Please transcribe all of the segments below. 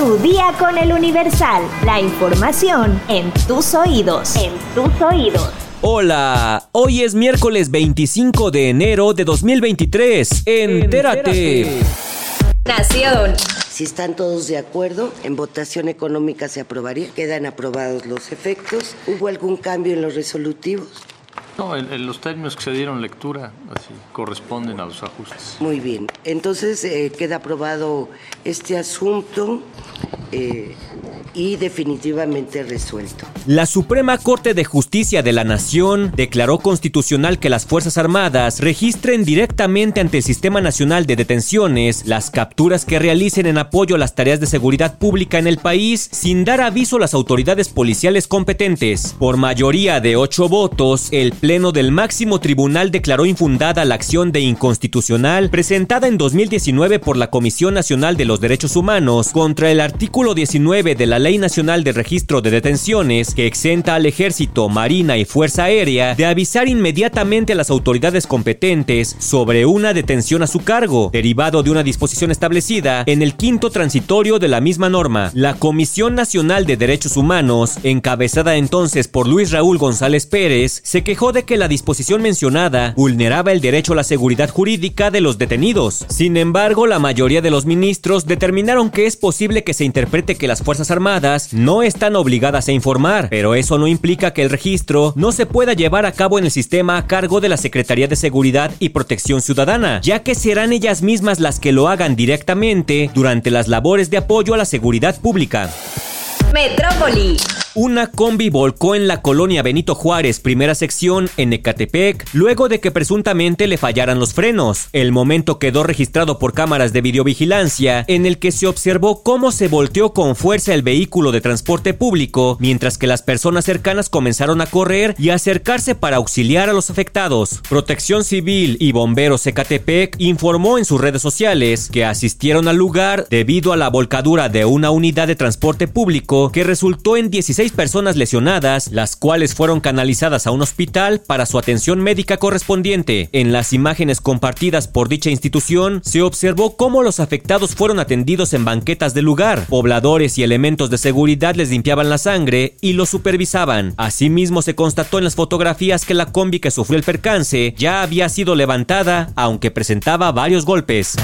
Tu día con el Universal. La información en tus oídos. En tus oídos. Hola, hoy es miércoles 25 de enero de 2023. Entérate. Nación. Si están todos de acuerdo, en votación económica se aprobaría. Quedan aprobados los efectos. ¿Hubo algún cambio en los resolutivos? No, los términos que se dieron lectura corresponden a los ajustes. Muy bien. Entonces eh, queda aprobado este asunto eh, y definitivamente resuelto. La Suprema Corte de Justicia de la Nación declaró constitucional que las Fuerzas Armadas registren directamente ante el Sistema Nacional de Detenciones las capturas que realicen en apoyo a las tareas de seguridad pública en el país sin dar aviso a las autoridades policiales competentes. Por mayoría de ocho votos, el Pleno del máximo tribunal declaró infundada la acción de inconstitucional presentada en 2019 por la Comisión Nacional de los Derechos Humanos contra el artículo 19 de la Ley Nacional de Registro de Detenciones que exenta al Ejército, Marina y Fuerza Aérea de avisar inmediatamente a las autoridades competentes sobre una detención a su cargo, derivado de una disposición establecida en el quinto transitorio de la misma norma. La Comisión Nacional de Derechos Humanos, encabezada entonces por Luis Raúl González Pérez, se quejó de que la disposición mencionada vulneraba el derecho a la seguridad jurídica de los detenidos. Sin embargo, la mayoría de los ministros determinaron que es posible que se interprete que las Fuerzas Armadas no están obligadas a informar, pero eso no implica que el registro no se pueda llevar a cabo en el sistema a cargo de la Secretaría de Seguridad y Protección Ciudadana, ya que serán ellas mismas las que lo hagan directamente durante las labores de apoyo a la seguridad pública. Metrópoli. Una combi volcó en la colonia Benito Juárez, primera sección, en Ecatepec, luego de que presuntamente le fallaran los frenos. El momento quedó registrado por cámaras de videovigilancia, en el que se observó cómo se volteó con fuerza el vehículo de transporte público, mientras que las personas cercanas comenzaron a correr y acercarse para auxiliar a los afectados. Protección Civil y Bomberos Ecatepec informó en sus redes sociales que asistieron al lugar debido a la volcadura de una unidad de transporte público que resultó en 16 personas lesionadas, las cuales fueron canalizadas a un hospital para su atención médica correspondiente. En las imágenes compartidas por dicha institución, se observó cómo los afectados fueron atendidos en banquetas del lugar. Pobladores y elementos de seguridad les limpiaban la sangre y los supervisaban. Asimismo, se constató en las fotografías que la combi que sufrió el percance ya había sido levantada, aunque presentaba varios golpes.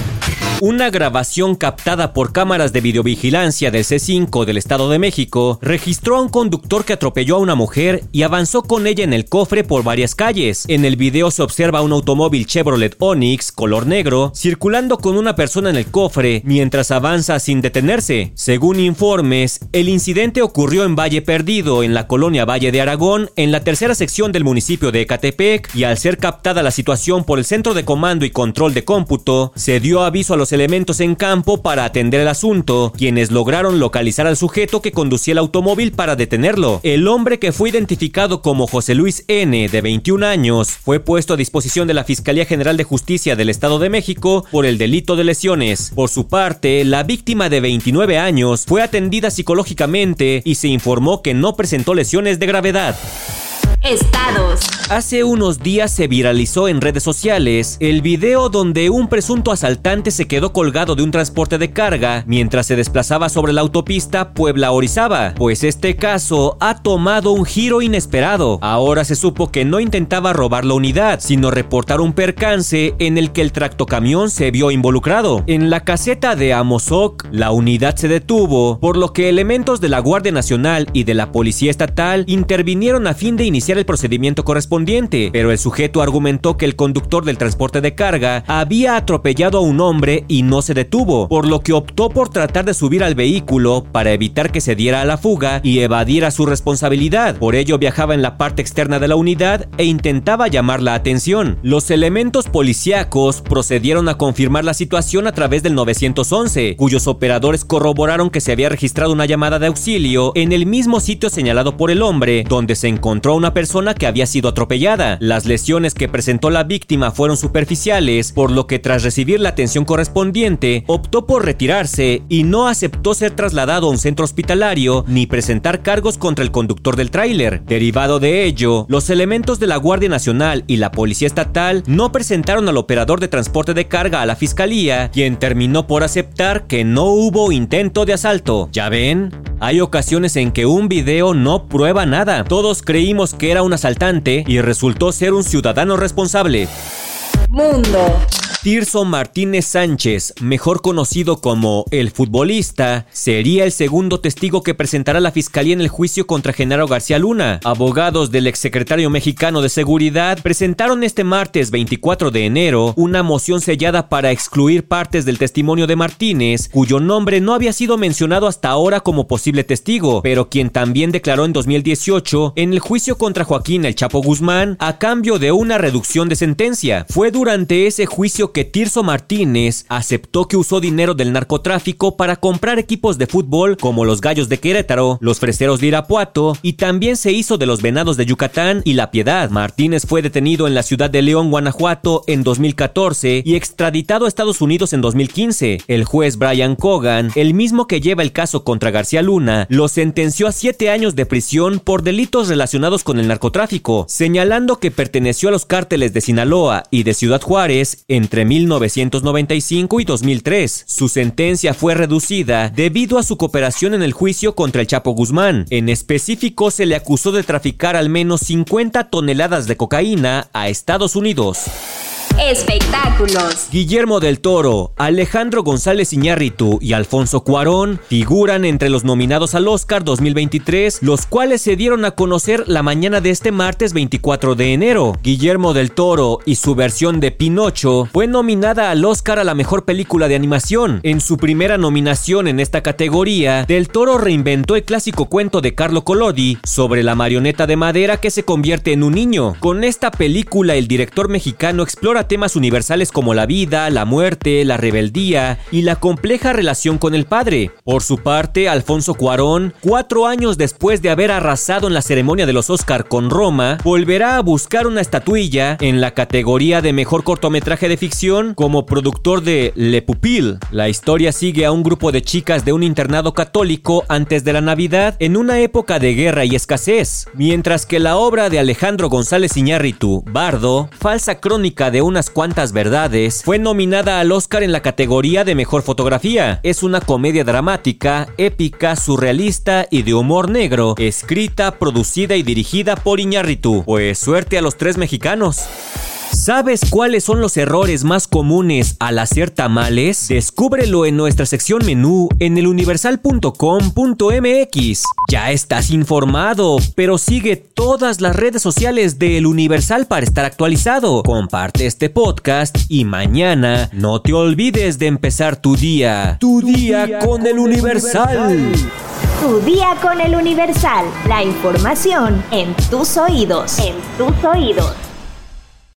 Una grabación captada por cámaras de videovigilancia del C5 del Estado de México registró a un conductor que atropelló a una mujer y avanzó con ella en el cofre por varias calles. En el video se observa un automóvil Chevrolet Onix color negro circulando con una persona en el cofre mientras avanza sin detenerse. Según informes, el incidente ocurrió en Valle Perdido, en la colonia Valle de Aragón, en la tercera sección del municipio de Ecatepec, y al ser captada la situación por el Centro de Comando y Control de Cómputo, se dio aviso a los elementos en campo para atender el asunto, quienes lograron localizar al sujeto que conducía el automóvil para detenerlo. El hombre que fue identificado como José Luis N, de 21 años, fue puesto a disposición de la Fiscalía General de Justicia del Estado de México por el delito de lesiones. Por su parte, la víctima de 29 años fue atendida psicológicamente y se informó que no presentó lesiones de gravedad. Estados. Hace unos días se viralizó en redes sociales el video donde un presunto asaltante se quedó colgado de un transporte de carga mientras se desplazaba sobre la autopista Puebla-Orizaba, pues este caso ha tomado un giro inesperado. Ahora se supo que no intentaba robar la unidad, sino reportar un percance en el que el tractocamión se vio involucrado. En la caseta de Amozoc, la unidad se detuvo, por lo que elementos de la Guardia Nacional y de la Policía Estatal intervinieron a fin de iniciar el procedimiento correspondiente, pero el sujeto argumentó que el conductor del transporte de carga había atropellado a un hombre y no se detuvo, por lo que optó por tratar de subir al vehículo para evitar que se diera a la fuga y evadiera su responsabilidad. Por ello viajaba en la parte externa de la unidad e intentaba llamar la atención. Los elementos policíacos procedieron a confirmar la situación a través del 911, cuyos operadores corroboraron que se había registrado una llamada de auxilio en el mismo sitio señalado por el hombre, donde se encontró una persona que había sido atropellada. Las lesiones que presentó la víctima fueron superficiales, por lo que tras recibir la atención correspondiente, optó por retirarse y no aceptó ser trasladado a un centro hospitalario ni presentar cargos contra el conductor del tráiler. Derivado de ello, los elementos de la Guardia Nacional y la Policía Estatal no presentaron al operador de transporte de carga a la fiscalía, quien terminó por aceptar que no hubo intento de asalto. ¿Ya ven? Hay ocasiones en que un video no prueba nada. Todos creímos que era un asaltante y resultó ser un ciudadano responsable. Mundo. Tirso Martínez Sánchez, mejor conocido como el futbolista, sería el segundo testigo que presentará la fiscalía en el juicio contra Genaro García Luna. Abogados del exsecretario mexicano de Seguridad presentaron este martes 24 de enero una moción sellada para excluir partes del testimonio de Martínez, cuyo nombre no había sido mencionado hasta ahora como posible testigo, pero quien también declaró en 2018 en el juicio contra Joaquín El Chapo Guzmán a cambio de una reducción de sentencia. Fue durante ese juicio que Tirso Martínez aceptó que usó dinero del narcotráfico para comprar equipos de fútbol como los Gallos de Querétaro, los Freseros de Irapuato y también se hizo de los Venados de Yucatán y La Piedad. Martínez fue detenido en la ciudad de León, Guanajuato en 2014 y extraditado a Estados Unidos en 2015. El juez Brian Cogan, el mismo que lleva el caso contra García Luna, lo sentenció a siete años de prisión por delitos relacionados con el narcotráfico, señalando que perteneció a los cárteles de Sinaloa y de Ciudad Juárez entre 1995 y 2003. Su sentencia fue reducida debido a su cooperación en el juicio contra el Chapo Guzmán. En específico, se le acusó de traficar al menos 50 toneladas de cocaína a Estados Unidos. Espectáculos. Guillermo del Toro, Alejandro González Iñárritu y Alfonso Cuarón figuran entre los nominados al Oscar 2023, los cuales se dieron a conocer la mañana de este martes 24 de enero. Guillermo del Toro y su versión de Pinocho fue nominada al Oscar a la mejor película de animación. En su primera nominación en esta categoría, Del Toro reinventó el clásico cuento de Carlo Collodi sobre la marioneta de madera que se convierte en un niño. Con esta película, el director mexicano explora temas universales como la vida, la muerte, la rebeldía y la compleja relación con el padre. Por su parte, Alfonso Cuarón, cuatro años después de haber arrasado en la ceremonia de los Oscar con Roma, volverá a buscar una estatuilla en la categoría de mejor cortometraje de ficción como productor de Le Pupil. La historia sigue a un grupo de chicas de un internado católico antes de la Navidad en una época de guerra y escasez, mientras que la obra de Alejandro González Iñárritu, Bardo, falsa crónica de unas cuantas verdades, fue nominada al Oscar en la categoría de mejor fotografía. Es una comedia dramática, épica, surrealista y de humor negro, escrita, producida y dirigida por Iñárritu. Pues suerte a los tres mexicanos. ¿Sabes cuáles son los errores más comunes al hacer tamales? Descúbrelo en nuestra sección menú en eluniversal.com.mx. Ya estás informado, pero sigue todas las redes sociales de El Universal para estar actualizado. Comparte este podcast y mañana no te olvides de empezar tu día. Tu, día, con, El Universal. Tu día con el Universal. La información en tus oídos. En tus oídos.